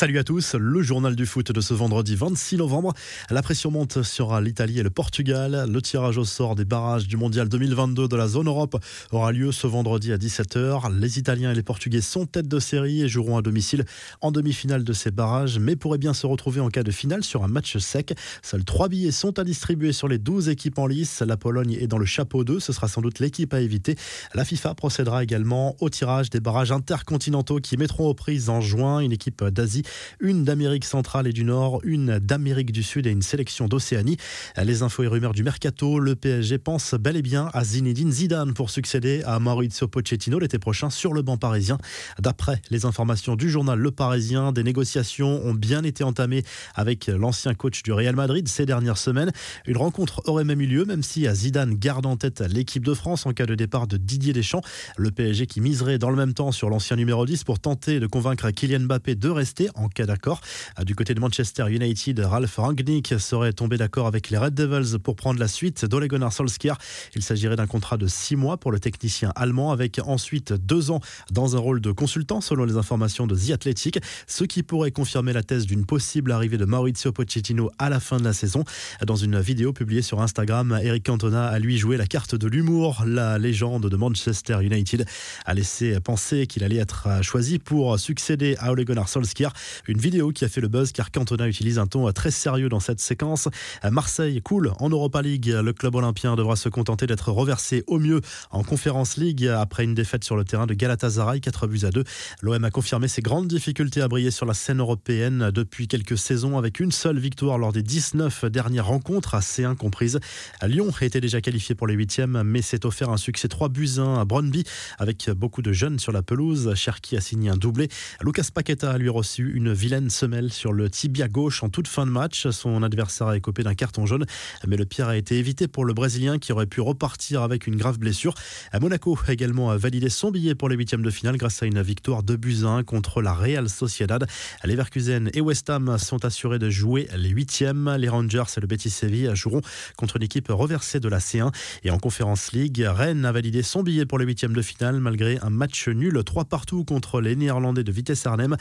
Salut à tous, le journal du foot de ce vendredi 26 novembre. La pression monte sur l'Italie et le Portugal. Le tirage au sort des barrages du Mondial 2022 de la zone Europe aura lieu ce vendredi à 17h. Les Italiens et les Portugais sont tête de série et joueront à domicile en demi-finale de ces barrages, mais pourraient bien se retrouver en cas de finale sur un match sec. Seuls trois billets sont à distribuer sur les 12 équipes en lice. La Pologne est dans le chapeau 2, ce sera sans doute l'équipe à éviter. La FIFA procédera également au tirage des barrages intercontinentaux qui mettront aux prises en juin une équipe d'Asie une d'Amérique centrale et du Nord, une d'Amérique du Sud et une sélection d'Océanie. Les infos et rumeurs du mercato, le PSG pense bel et bien à Zinedine Zidane pour succéder à Maurizio Pochettino l'été prochain sur le banc parisien. D'après les informations du journal Le Parisien, des négociations ont bien été entamées avec l'ancien coach du Real Madrid ces dernières semaines. Une rencontre aurait même eu lieu, même si Zidane garde en tête l'équipe de France en cas de départ de Didier Deschamps. Le PSG qui miserait dans le même temps sur l'ancien numéro 10 pour tenter de convaincre Kylian Mbappé de rester en cas d'accord. Ah, du côté de Manchester United, Ralph Rangnick serait tombé d'accord avec les Red Devils pour prendre la suite d'Ole Gunnar Solskjaer. Il s'agirait d'un contrat de six mois pour le technicien allemand avec ensuite deux ans dans un rôle de consultant selon les informations de The Athletic, ce qui pourrait confirmer la thèse d'une possible arrivée de Maurizio Pochettino à la fin de la saison. Dans une vidéo publiée sur Instagram, Eric Cantona a lui joué la carte de l'humour. La légende de Manchester United a laissé penser qu'il allait être choisi pour succéder à Ole Gunnar Solskjaer. Une vidéo qui a fait le buzz car Cantona utilise un ton très sérieux dans cette séquence. Marseille coule en Europa League. Le club olympien devra se contenter d'être reversé au mieux en Conférence League après une défaite sur le terrain de Galatasaray, 4 buts à 2. L'OM a confirmé ses grandes difficultés à briller sur la scène européenne depuis quelques saisons avec une seule victoire lors des 19 dernières rencontres, à C1 comprises. Lyon était déjà qualifié pour les huitièmes, mais s'est offert un succès 3 buts 1 à Brøndby avec beaucoup de jeunes sur la pelouse. Cherki a signé un doublé. Lucas Paqueta a lui reçu une vilaine semelle sur le tibia gauche en toute fin de match. Son adversaire a écopé d'un carton jaune, mais le pire a été évité pour le Brésilien qui aurait pu repartir avec une grave blessure. À Monaco a également validé son billet pour les huitièmes de finale grâce à une victoire de 1 contre la Real Sociedad. Leverkusen et West Ham sont assurés de jouer les huitièmes. Les Rangers et le Betis Séville joueront contre une équipe reversée de la C1. Et en Conférence League, Rennes a validé son billet pour les huitièmes de finale malgré un match nul 3 partout contre les Néerlandais de Vitesse Arnhem.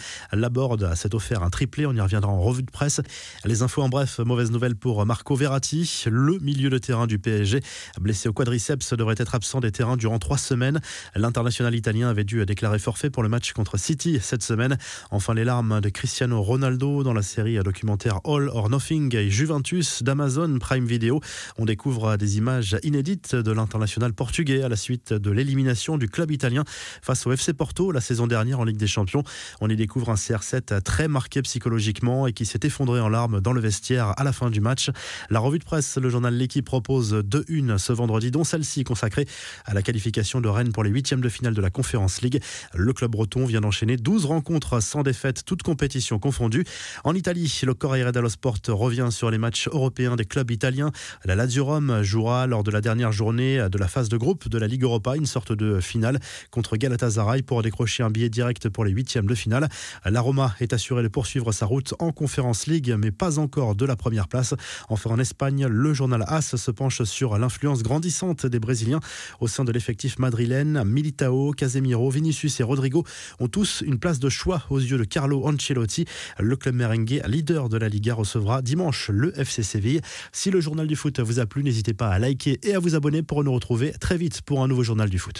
Laborde s'est offert un triplé. On y reviendra en revue de presse. Les infos en bref, mauvaise nouvelle pour Marco Verratti, le milieu de terrain du PSG, blessé au quadriceps, devrait être absent des terrains durant trois semaines. L'international italien avait dû déclarer forfait pour le match contre City cette semaine. Enfin, les larmes de Cristiano Ronaldo dans la série documentaire All or Nothing et Juventus d'Amazon Prime Video. On découvre des images inédites de l'international portugais à la suite de l'élimination du club italien face au FC Porto la saison dernière en Ligue des Champions. On y découvre un CR7 très marqué psychologiquement et qui s'est effondré en larmes dans le vestiaire à la fin du match. La revue de presse, le journal L'équipe propose deux une ce vendredi, dont celle-ci consacrée à la qualification de Rennes pour les huitièmes de finale de la Conférence League. Le club breton vient d'enchaîner 12 rencontres sans défaite, toutes compétitions confondues. En Italie, le Corriere dello Sport revient sur les matchs européens des clubs italiens. La Lazio Rome jouera lors de la dernière journée de la phase de groupe de la Ligue Europa, une sorte de finale contre Galatasaray pour décrocher un billet direct pour les huitièmes de finale. La Roma est assurée de poursuivre sa route en Conférence League, mais pas encore de la première place. Enfin, en Espagne, le journal AS se penche sur l'influence grandissante des Brésiliens au sein de l'effectif madrilène. Militao, Casemiro, Vinicius et Rodrigo ont tous une place de choix aux yeux de Carlo Ancelotti. Le club merengue, leader de la Liga, recevra dimanche le FC Séville. Si le journal du foot vous a plu, n'hésitez pas à liker et à vous abonner pour nous retrouver très vite pour un nouveau journal du foot.